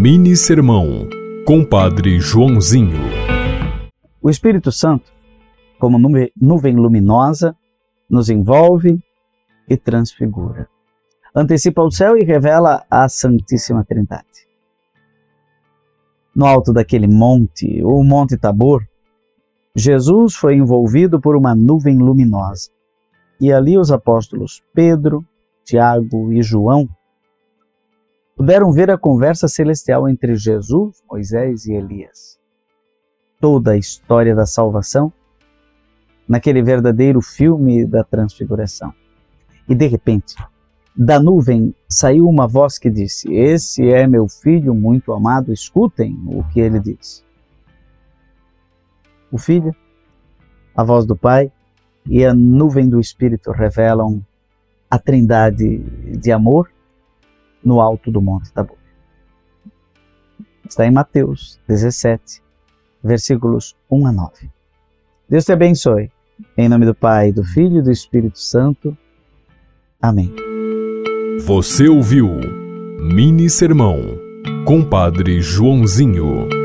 Mini Sermão, Compadre Joãozinho. O Espírito Santo, como nuvem luminosa, nos envolve e transfigura. Antecipa o céu e revela a Santíssima Trindade. No alto daquele monte, o Monte Tabor, Jesus foi envolvido por uma nuvem luminosa. E ali os apóstolos Pedro, Tiago e João puderam ver a conversa celestial entre Jesus, Moisés e Elias. Toda a história da salvação naquele verdadeiro filme da transfiguração. E de repente, da nuvem saiu uma voz que disse: Esse é meu filho muito amado, escutem o que ele diz. O filho, a voz do Pai e a nuvem do Espírito revelam a trindade de amor no alto do Monte Tabor. Está em Mateus 17, versículos 1 a 9. Deus te abençoe. Em nome do Pai, do Filho e do Espírito Santo. Amém. Você ouviu Mini Sermão, Compadre Joãozinho.